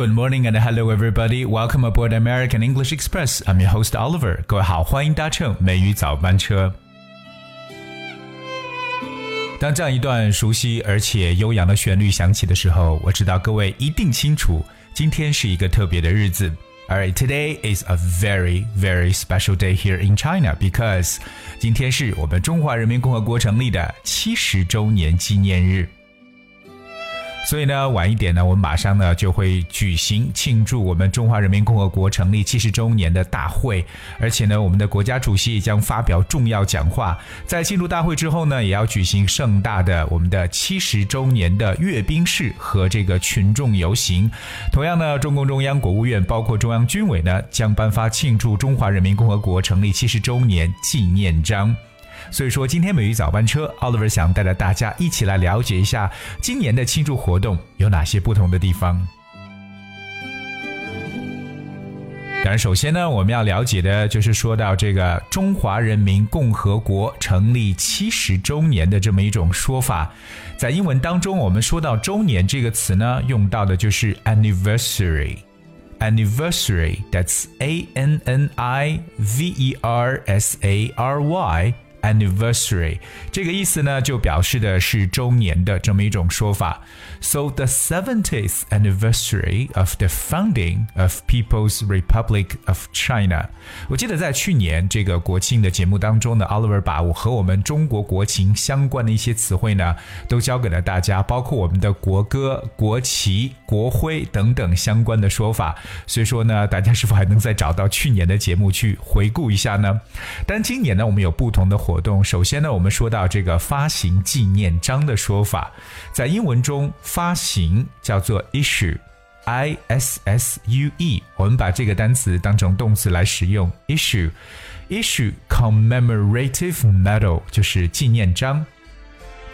Good morning and hello everybody. Welcome aboard American English Express. I'm your host Oliver. 各位好，欢迎搭乘美语早班车。当这样一段熟悉而且悠扬的旋律响起的时候，我知道各位一定清楚，今天是一个特别的日子。All right, today is a very, very special day here in China because 今天是我们中华人民共和国成立的七十周年纪念日。所以呢，晚一点呢，我们马上呢就会举行庆祝我们中华人民共和国成立七十周年的大会，而且呢，我们的国家主席也将发表重要讲话。在庆祝大会之后呢，也要举行盛大的我们的七十周年的阅兵式和这个群众游行。同样呢，中共中央、国务院包括中央军委呢，将颁发庆祝中华人民共和国成立七十周年纪念章。所以说，今天美语早班车，Oliver 想带着大家一起来了解一下今年的庆祝活动有哪些不同的地方。当然，首先呢，我们要了解的就是说到这个中华人民共和国成立七十周年的这么一种说法。在英文当中，我们说到“周年”这个词呢，用到的就是 anniversary。anniversary，that's a n n i v e r s a r y。Anniversary 这个意思呢，就表示的是周年的这么一种说法。So the 70th anniversary of the founding of People's Republic of China。我记得在去年这个国庆的节目当中呢，Oliver 把我和我们中国国情相关的一些词汇呢，都教给了大家，包括我们的国歌、国旗、国徽等等相关的说法。所以说呢，大家是否还能再找到去年的节目去回顾一下呢？但今年呢，我们有不同的。活动首先呢，我们说到这个发行纪念章的说法，在英文中发行叫做 issue，i s s u e，我们把这个单词当成动词来使用，issue，issue commemorative medal 就是纪念章。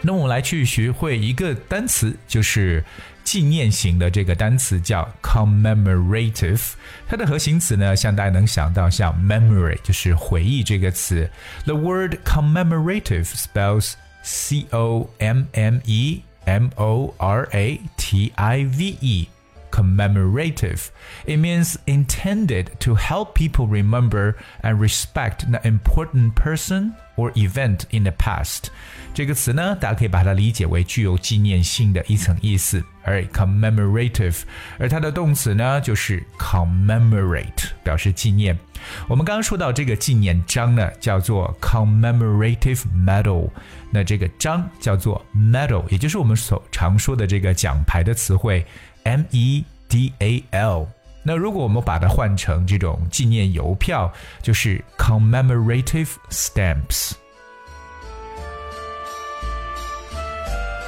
那我们来去学会一个单词，就是纪念型的这个单词叫 commemorative。它的核心词呢，像大家能想到像 memory，就是回忆这个词。The word commemorative spells C O M M E M O R A T I V E。commemorative. It means intended to help people remember and respect an important person or event in the past。这个词呢，大家可以把它理解为具有纪念性的一层意思。而 commemorative，而它的动词呢就是 commemorate，表示纪念。我们刚刚说到这个纪念章呢，叫做 commemorative medal。那这个章叫做 medal，也就是我们所常说的这个奖牌的词汇。 M E D A L。那如果我们把它换成这种纪念邮票，就是 commemorative stamps。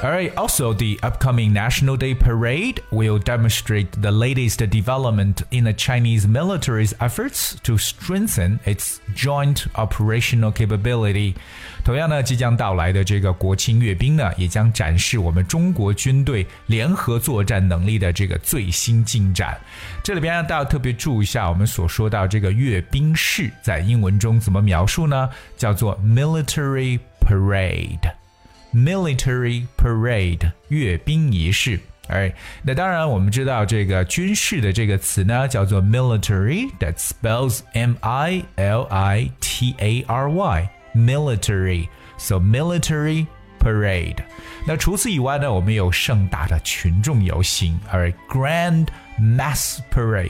Alright, also the upcoming National Day Parade will demonstrate the latest development in the Chinese military's efforts to strengthen its joint operational capability. 同样呢，即将到来的这个国庆阅兵呢，也将展示我们中国军队联合作战能力的这个最新进展。这里边让大家特别注意一下，我们所说到这个阅兵式，在英文中怎么描述呢？叫做 military parade。 military parade 阅兵仪式。哎，那当然，我们知道这个军事的这个词呢，叫做 military，that spells M I L I T A R Y，military，so military parade。那除此以外呢，我们有盛大的群众游行，而 grand mass parade。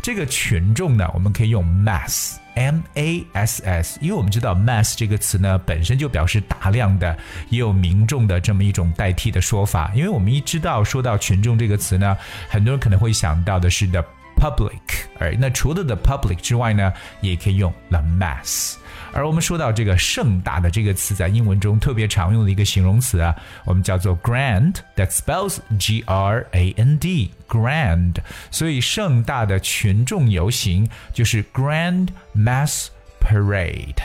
这个群众呢，我们可以用 mass。 M A S S，因为我们知道 mass 这个词呢，本身就表示大量的，也有民众的这么一种代替的说法。因为我们一知道说到群众这个词呢，很多人可能会想到的是的 public，而那除了 the public 之外呢，也可以用 the mass。而我们说到这个盛大的这个词，在英文中特别常用的一个形容词啊，我们叫做 grand，that spells G R A N D，grand。所以盛大的群众游行就是 grand mass parade。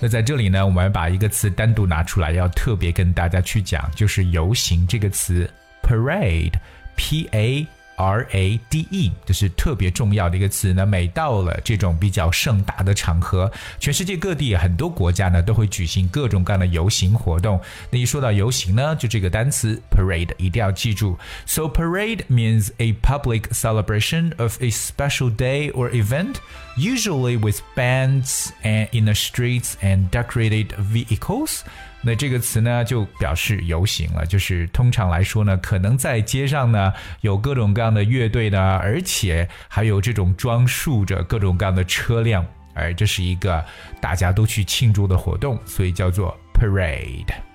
那在这里呢，我们把一个词单独拿出来，要特别跟大家去讲，就是游行这个词，parade，P A。R A D E，这是特别重要的一个词呢。每到了这种比较盛大的场合，全世界各地很多国家呢都会举行各种各样的游行活动。那一说到游行呢，就这个单词 parade 一定要记住。So parade means a public celebration of a special day or event, usually with bands and in the streets and decorated vehicles. 那这个词呢，就表示游行了。就是通常来说呢，可能在街上呢有各种各样的乐队呢，而且还有这种装束着各种各样的车辆，而这是一个大家都去庆祝的活动，所以叫做 parade。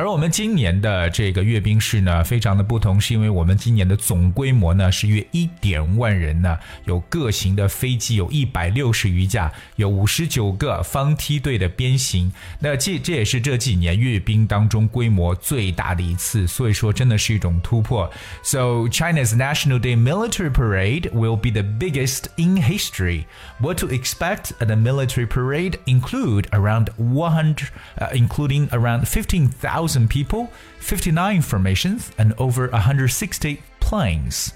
而我们今年的这个阅兵式呢，非常的不同，是因为我们今年的总规模呢是约一点万人呢，有各型的飞机，有一百六十余架，有五十九个方梯队的编行。那这这也是这几年阅兵当中规模最大的一次，所以说真的是一种突破。So China's National Day Military Parade will be the biggest in history. What to expect at the military parade include around 100, uh, including around 15,000 1,000 people, 59 formations, and over 160 planes.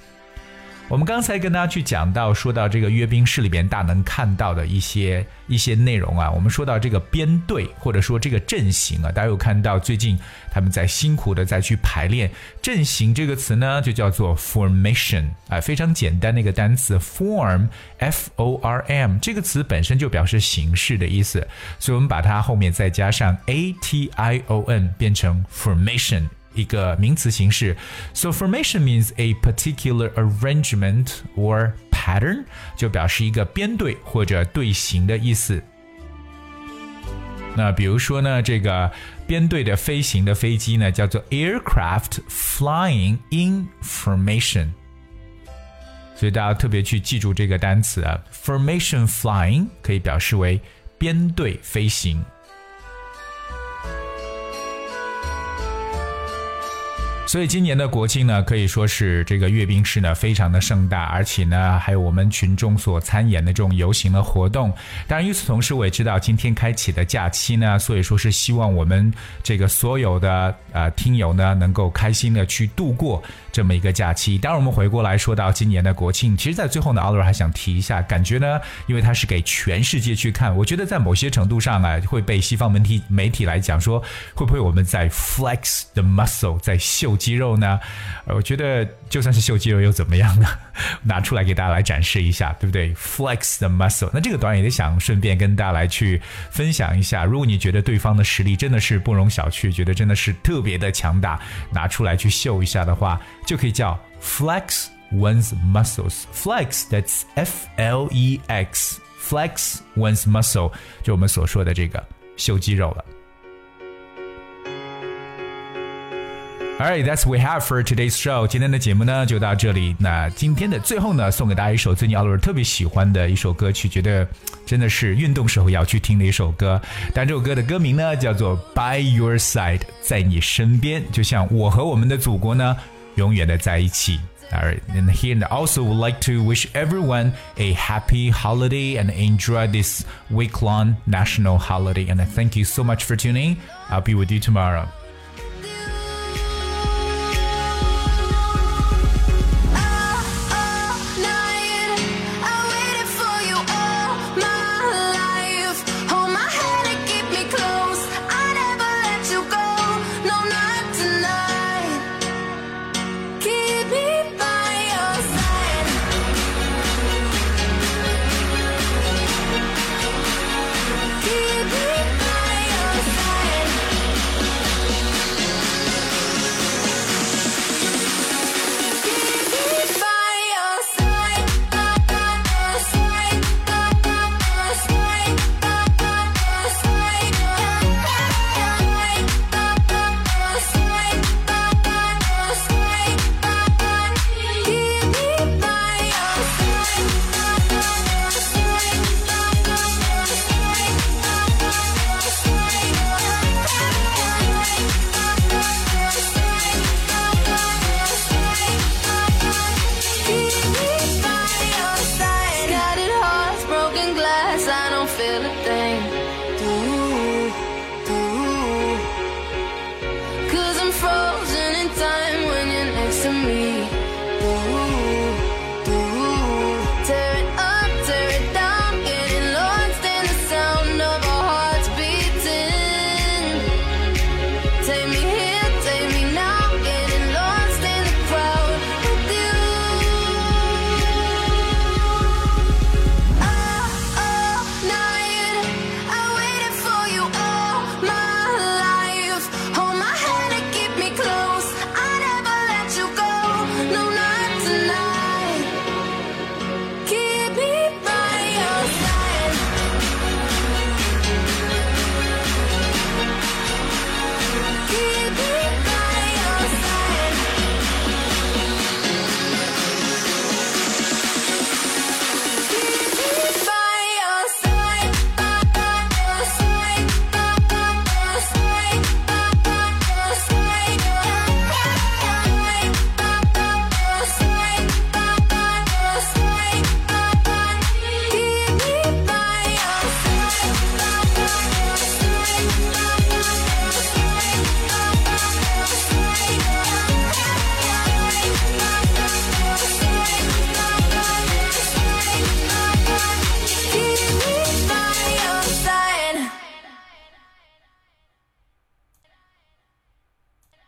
我们刚才跟大家去讲到，说到这个阅兵式里边，大家能看到的一些一些内容啊。我们说到这个编队，或者说这个阵型啊，大家有看到最近他们在辛苦的在去排练。阵型这个词呢，就叫做 formation 啊，非常简单的一个单词 form，f o r m 这个词本身就表示形式的意思，所以我们把它后面再加上 a t i o n，变成 formation。一个名词形式。So formation means a particular arrangement or pattern，就表示一个编队或者队形的意思。那比如说呢，这个编队的飞行的飞机呢，叫做 aircraft flying in formation。所以大家特别去记住这个单词啊，formation flying 可以表示为编队飞行。 所以今年的国庆呢，可以说是这个阅兵式呢非常的盛大，而且呢还有我们群众所参演的这种游行的活动。当然，与此同时，我也知道今天开启的假期呢，所以说是希望我们这个所有的呃听友呢能够开心的去度过这么一个假期。当然，我们回过来说到今年的国庆，其实，在最后呢，奥罗还想提一下，感觉呢，因为它是给全世界去看，我觉得在某些程度上啊，会被西方媒体媒体来讲说，会不会我们在 flex the muscle，在秀。肌肉呢？我觉得就算是秀肌肉又怎么样呢？拿出来给大家来展示一下，对不对？Flex the muscle。那这个短语也想顺便跟大家来去分享一下。如果你觉得对方的实力真的是不容小觑，觉得真的是特别的强大，拿出来去秀一下的话，就可以叫 flex one's muscles。Flex that's F L E X。Flex one's muscle 就我们所说的这个秀肌肉了。Alright, that's we have for today's show. 今天的节目呢就到这里。那今天的最后呢，送给大家一首最近奥尔特别喜欢的一首歌曲，觉得真的是运动时候要去听的一首歌。但这首歌的歌名呢叫做 By Your Side，在你身边，就像我和我们的祖国呢永远的在一起。Alright, and here I also would like to wish everyone a happy holiday and enjoy this week-long national holiday. And thank you so much for tuning. I'll be with you tomorrow.